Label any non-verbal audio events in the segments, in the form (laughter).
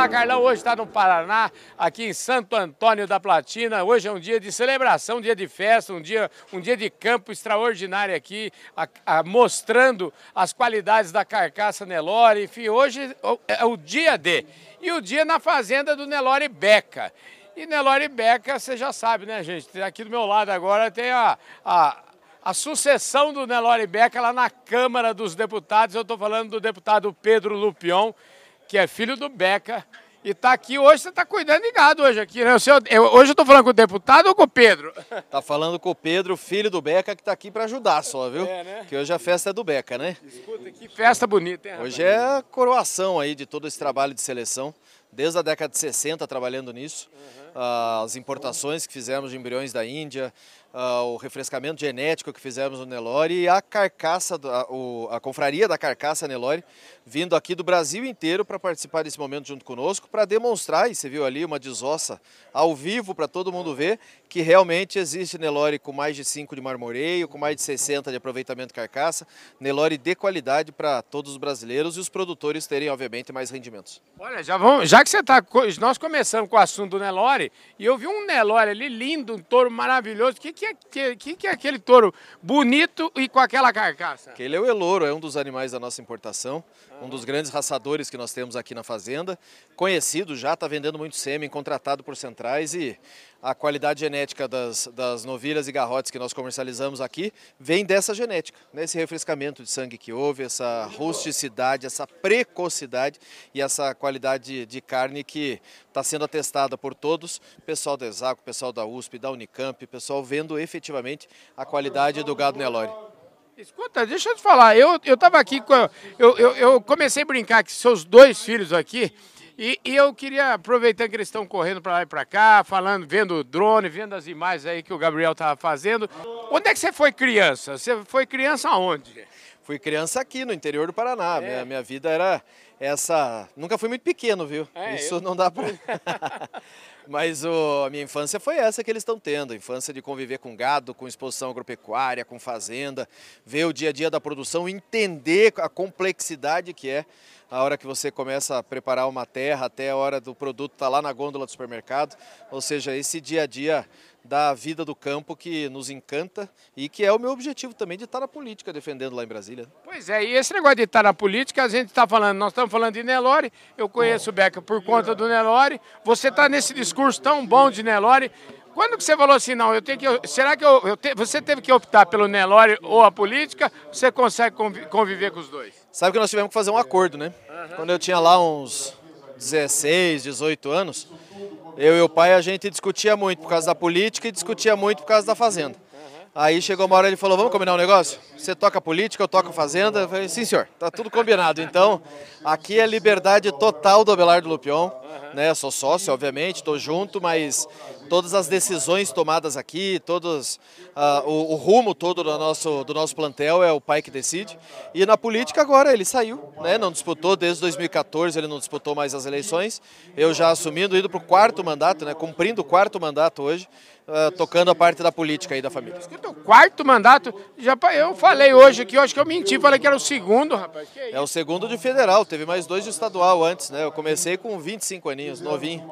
Fala Carlão hoje está no Paraná, aqui em Santo Antônio da Platina. Hoje é um dia de celebração, um dia de festa, um dia, um dia de campo extraordinário aqui, a, a, mostrando as qualidades da carcaça Nelore. Enfim, hoje é o dia de e o dia na fazenda do Nelore Beca. E Nelore Beca, você já sabe, né, gente? Aqui do meu lado agora tem a, a, a sucessão do Nelore Beca lá na Câmara dos Deputados. Eu estou falando do deputado Pedro Lupion, que é filho do Beca. E está aqui hoje, você está cuidando de gado hoje aqui, né? O seu, eu, hoje eu estou falando com o deputado ou com o Pedro? Tá falando com o Pedro, filho do Beca, que está aqui para ajudar só, viu? É, né? Que hoje a festa é do Beca, né? Escuta, que festa bonita, hein, Hoje é a coroação aí de todo esse trabalho de seleção, desde a década de 60 trabalhando nisso. Uhum. As importações que fizemos de embriões da Índia, uh, o refrescamento genético que fizemos no Nelore e a carcaça, a, a confraria da carcaça Nelore, vindo aqui do Brasil inteiro para participar desse momento junto conosco, para demonstrar, e você viu ali uma desossa ao vivo para todo mundo ver, que realmente existe Nelore com mais de 5 de marmoreio, com mais de 60 de aproveitamento de carcaça, Nelore de qualidade para todos os brasileiros e os produtores terem, obviamente, mais rendimentos. Olha, já, vamos, já que você está, nós começamos com o assunto do Nelore, e eu vi um Nelore ali lindo, um touro maravilhoso, o que, que, é, que, que é aquele touro bonito e com aquela carcaça? Ele é o Elouro, é um dos animais da nossa importação, um dos grandes raçadores que nós temos aqui na fazenda, conhecido já, está vendendo muito sêmen, contratado por centrais e a qualidade genética das, das novilhas e garrotes que nós comercializamos aqui vem dessa genética, né? refrescamento de sangue que houve, essa rusticidade, essa precocidade e essa qualidade de carne que está sendo atestada por todos, pessoal da Exaco, pessoal da USP, da Unicamp, pessoal vendo efetivamente a qualidade do gado Nelore. Escuta, deixa eu te falar, eu estava aqui, eu, eu, eu comecei a brincar com seus dois filhos aqui, e, e, eu queria, aproveitando que eles estão correndo para lá e para cá, falando, vendo o drone, vendo as imagens aí que o Gabriel estava fazendo. Onde é que você foi criança? Você foi criança aonde? Fui criança aqui no interior do Paraná. É. Minha, minha vida era essa. Nunca fui muito pequeno, viu? É, Isso eu... não dá para. (laughs) Mas o, a minha infância foi essa que eles estão tendo, a infância de conviver com gado, com exposição agropecuária, com fazenda, ver o dia a dia da produção, entender a complexidade que é a hora que você começa a preparar uma terra até a hora do produto estar tá lá na gôndola do supermercado, ou seja, esse dia a dia da vida do campo que nos encanta e que é o meu objetivo também de estar na política defendendo lá em Brasília. Pois é, e esse negócio de estar na política, a gente está falando, nós estamos falando de Nelore, eu conheço o Beca por conta do Nelore, você está nesse discurso tão bom de Nelore, quando que você falou assim, não, eu tenho que. Será que eu, eu te, você teve que optar pelo Nelore ou a política? Você consegue conviver com os dois? Sabe que nós tivemos que fazer um acordo, né? Quando eu tinha lá uns 16, 18 anos, eu e o pai a gente discutia muito por causa da política e discutia muito por causa da fazenda. Aí chegou uma hora ele falou: Vamos combinar um negócio? Você toca política, eu toco fazenda? Eu falei: Sim, senhor, tá tudo combinado. Então, aqui é liberdade total do Abelardo Lupion. Né? Sou sócio, obviamente, estou junto, mas todas as decisões tomadas aqui, todos uh, o, o, rumo todo do nosso, do nosso plantel é o pai que decide. E na política agora ele saiu, né? não disputou desde 2014, ele não disputou mais as eleições. Eu já assumindo, indo para o quarto mandato, né? cumprindo o quarto mandato hoje. Uh, tocando a parte da política aí da família. Escuta, o quarto mandato, já eu falei hoje aqui, eu acho que eu menti, falei que era o segundo, rapaz. É, é, o segundo de federal, teve mais dois de estadual antes, né? Eu comecei com 25 aninhos, novinho.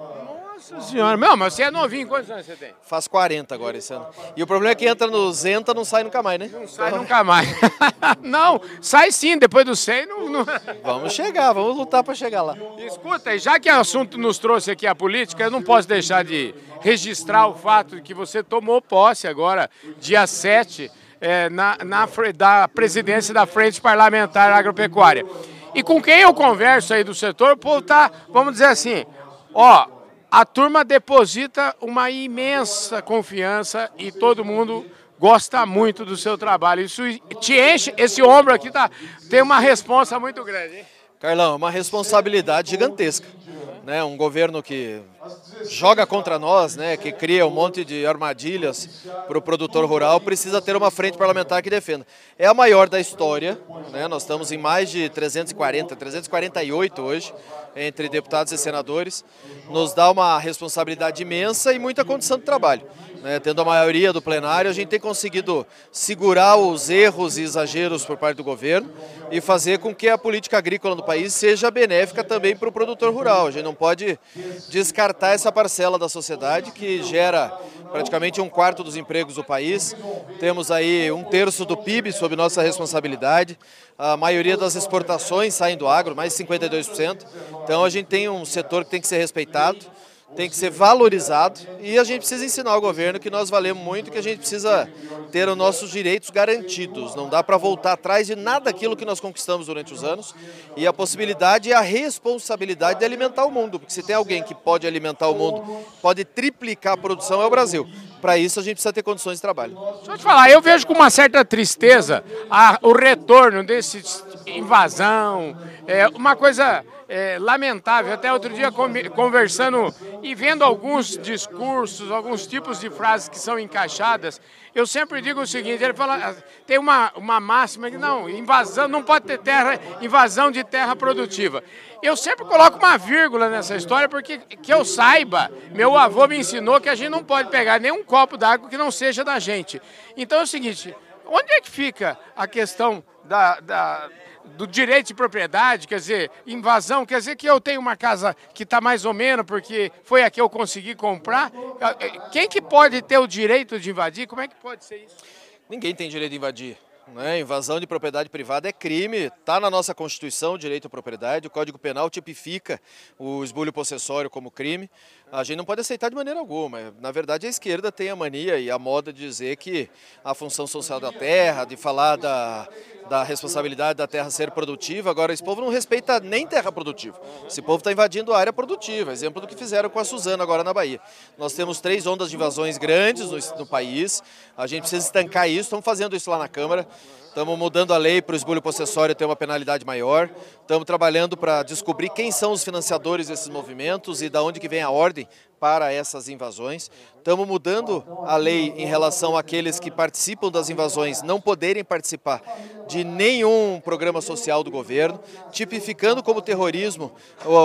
Nossa senhora, meu, mas você é novinho, quantos anos você tem? Faz 40 agora esse ano. E o problema é que entra no Zenta, não sai nunca mais, né? Não sai então... nunca mais. (laughs) não, sai sim, depois do 100 não, não... Vamos chegar, vamos lutar para chegar lá. Escuta, e já que o assunto nos trouxe aqui a política, eu não posso deixar de registrar o fato de que você tomou posse agora, dia 7, é, na, na, da presidência da Frente Parlamentar Agropecuária. E com quem eu converso aí do setor, o povo tá, vamos dizer assim, ó, a turma deposita uma imensa confiança e todo mundo gosta muito do seu trabalho. Isso te enche, esse ombro aqui tá, tem uma responsa muito grande, hein? Carlão, é uma responsabilidade gigantesca. Né? Um governo que joga contra nós, né, que cria um monte de armadilhas para o produtor rural, precisa ter uma frente parlamentar que defenda. É a maior da história, né, nós estamos em mais de 340, 348 hoje, entre deputados e senadores, nos dá uma responsabilidade imensa e muita condição de trabalho. Né, tendo a maioria do plenário, a gente tem conseguido segurar os erros e exageros por parte do governo e fazer com que a política agrícola no país seja benéfica também para o produtor rural. A gente não pode descartar essa parcela da sociedade que gera praticamente um quarto dos empregos do país. Temos aí um terço do PIB sob nossa responsabilidade. A maioria das exportações saem do agro, mais de 52%. Então a gente tem um setor que tem que ser respeitado tem que ser valorizado e a gente precisa ensinar ao governo que nós valemos muito que a gente precisa ter os nossos direitos garantidos. Não dá para voltar atrás de nada daquilo que nós conquistamos durante os anos e a possibilidade e a responsabilidade de alimentar o mundo, porque se tem alguém que pode alimentar o mundo, pode triplicar a produção, é o Brasil. Para isso a gente precisa ter condições de trabalho. Deixa eu te falar, eu vejo com uma certa tristeza a, o retorno desse invasão, é, uma coisa é, lamentável. Até outro dia conversando e vendo alguns discursos, alguns tipos de frases que são encaixadas, eu sempre digo o seguinte, ele fala, tem uma, uma máxima que não, invasão, não pode ter terra, invasão de terra produtiva. Eu sempre coloco uma vírgula nessa história, porque que eu saiba, meu avô me ensinou que a gente não pode pegar nenhum copo d'água que não seja da gente. Então é o seguinte, onde é que fica a questão da, da do direito de propriedade, quer dizer, invasão, quer dizer que eu tenho uma casa que está mais ou menos porque foi a que eu consegui comprar. Quem que pode ter o direito de invadir? Como é que pode ser isso? Ninguém tem direito de invadir. Né? Invasão de propriedade privada é crime, está na nossa Constituição o direito à propriedade, o Código Penal tipifica o esbulho possessório como crime. A gente não pode aceitar de maneira alguma. Na verdade, a esquerda tem a mania e a moda de dizer que a função social da terra, de falar da, da responsabilidade da terra ser produtiva. Agora, esse povo não respeita nem terra produtiva. Esse povo está invadindo a área produtiva, exemplo do que fizeram com a Suzana agora na Bahia. Nós temos três ondas de invasões grandes no, no país, a gente precisa estancar isso, estamos fazendo isso lá na Câmara. Estamos mudando a lei para o esbulho possessório ter uma penalidade maior. Estamos trabalhando para descobrir quem são os financiadores desses movimentos e da onde que vem a ordem para essas invasões. Estamos mudando a lei em relação àqueles que participam das invasões não poderem participar de nenhum programa social do governo, tipificando como terrorismo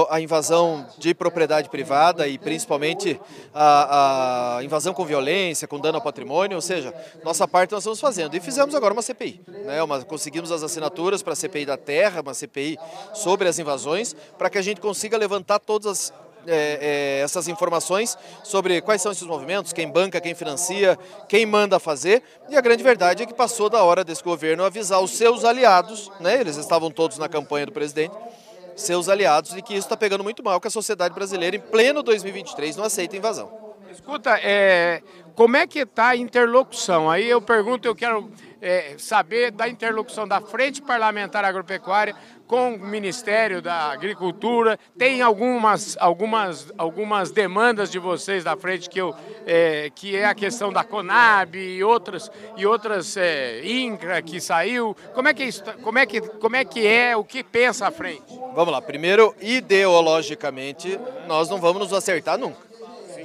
a invasão de propriedade privada e principalmente a, a invasão com violência, com dano ao patrimônio, ou seja, nossa parte nós estamos fazendo. E fizemos agora uma CPI. Né? Uma, conseguimos as assinaturas para a CPI da terra, uma CPI sobre as invasões, para que a gente consiga levantar todas as é, é, essas informações sobre quais são esses movimentos, quem banca, quem financia, quem manda fazer. E a grande verdade é que passou da hora desse governo avisar os seus aliados, né? eles estavam todos na campanha do presidente, seus aliados, de que isso está pegando muito mal, que a sociedade brasileira, em pleno 2023, não aceita invasão. Escuta, é, como é que está a interlocução? Aí eu pergunto, eu quero é, saber da interlocução da Frente Parlamentar Agropecuária com o Ministério da Agricultura. Tem algumas, algumas, algumas demandas de vocês da frente que, eu, é, que é a questão da Conab e outras, e outras é, INCRA que saiu. Como é que, isso, como, é que, como é que é, o que pensa a frente? Vamos lá, primeiro, ideologicamente, nós não vamos nos acertar nunca.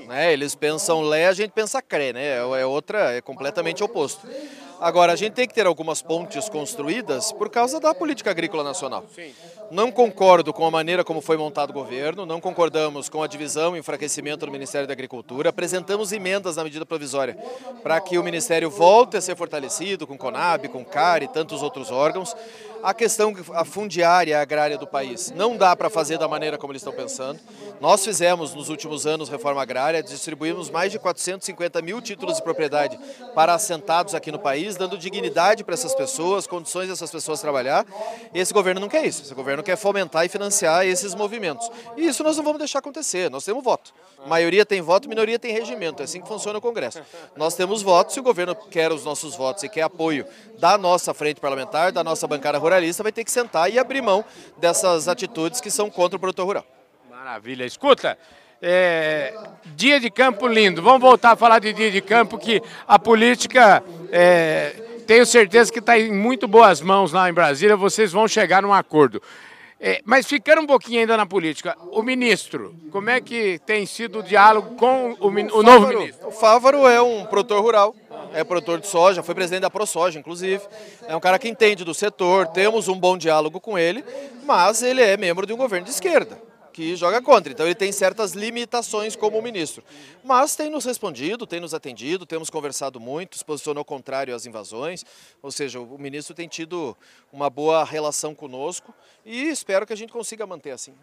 Né? Eles pensam Lé, a gente pensa Cré, né? É outra, é completamente oposto. Agora, a gente tem que ter algumas pontes construídas por causa da política agrícola nacional. Não concordo com a maneira como foi montado o governo, não concordamos com a divisão e enfraquecimento do Ministério da Agricultura. Apresentamos emendas na medida provisória para que o Ministério volte a ser fortalecido com CONAB, com CAR e tantos outros órgãos. A questão a fundiária agrária do país não dá para fazer da maneira como eles estão pensando. Nós fizemos nos últimos anos reforma agrária, distribuímos mais de 450 mil títulos de propriedade para assentados aqui no país, dando dignidade para essas pessoas, condições dessas pessoas trabalhar. E esse governo não quer isso. Esse governo quer fomentar e financiar esses movimentos. E isso nós não vamos deixar acontecer. Nós temos voto. A maioria tem voto, minoria tem regimento. É assim que funciona o Congresso. Nós temos votos, se o governo quer os nossos votos e quer apoio da nossa frente parlamentar, da nossa bancada ruralista, vai ter que sentar e abrir mão dessas atitudes que são contra o produtor rural. Maravilha. Escuta, é, dia de campo lindo. Vamos voltar a falar de dia de campo, que a política, é, tenho certeza que está em muito boas mãos lá em Brasília, vocês vão chegar num acordo. É, mas ficando um pouquinho ainda na política, o ministro, como é que tem sido o diálogo com o, o, o novo ministro? O Fávaro é um produtor rural, é produtor de soja, foi presidente da ProSoja, inclusive. É um cara que entende do setor, temos um bom diálogo com ele, mas ele é membro de um governo de esquerda que joga contra. Então ele tem certas limitações como ministro. Mas tem nos respondido, tem nos atendido, temos conversado muito, se posicionou contrário às invasões, ou seja, o ministro tem tido uma boa relação conosco e espero que a gente consiga manter assim.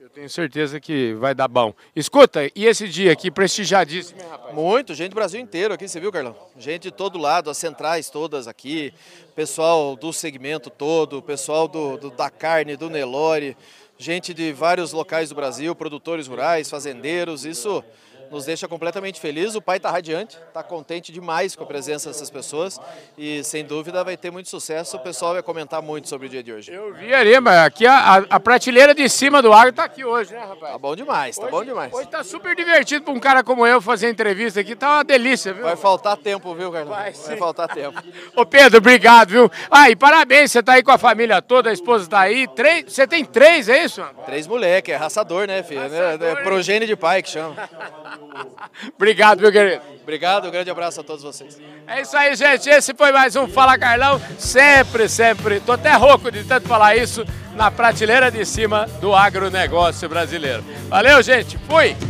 Eu tenho certeza que vai dar bom. Escuta, e esse dia aqui prestigiadíssimo, hein, rapaz? Muito, gente do Brasil inteiro aqui, você viu, Carlão? Gente de todo lado, as centrais todas aqui, pessoal do segmento todo, pessoal do, do da carne, do Nelore, gente de vários locais do Brasil, produtores rurais, fazendeiros, isso nos deixa completamente felizes. O pai está radiante, está contente demais com a presença dessas pessoas e, sem dúvida, vai ter muito sucesso. O pessoal vai comentar muito sobre o dia de hoje. Eu vi ali, mas aqui a, a prateleira de cima do agro está aqui hoje, né, rapaz? Tá bom demais, tá hoje, bom demais. Hoje tá super divertido para um cara como eu fazer entrevista aqui, tá uma delícia, viu? Vai faltar tempo, viu, Carlos? Vai, vai faltar tempo. (laughs) Ô, Pedro, obrigado, viu? Ah, e parabéns, você tá aí com a família toda, a esposa tá aí. Três, você tem três, é isso? Três moleques, é raçador, né, filho? Raçador, é, é progênio de pai que chama. (laughs) (laughs) Obrigado, meu querido. Obrigado, um grande abraço a todos vocês. É isso aí, gente. Esse foi mais um Fala Carlão. Sempre, sempre. Tô até rouco de tanto falar isso na prateleira de cima do agronegócio brasileiro. Valeu, gente. Fui!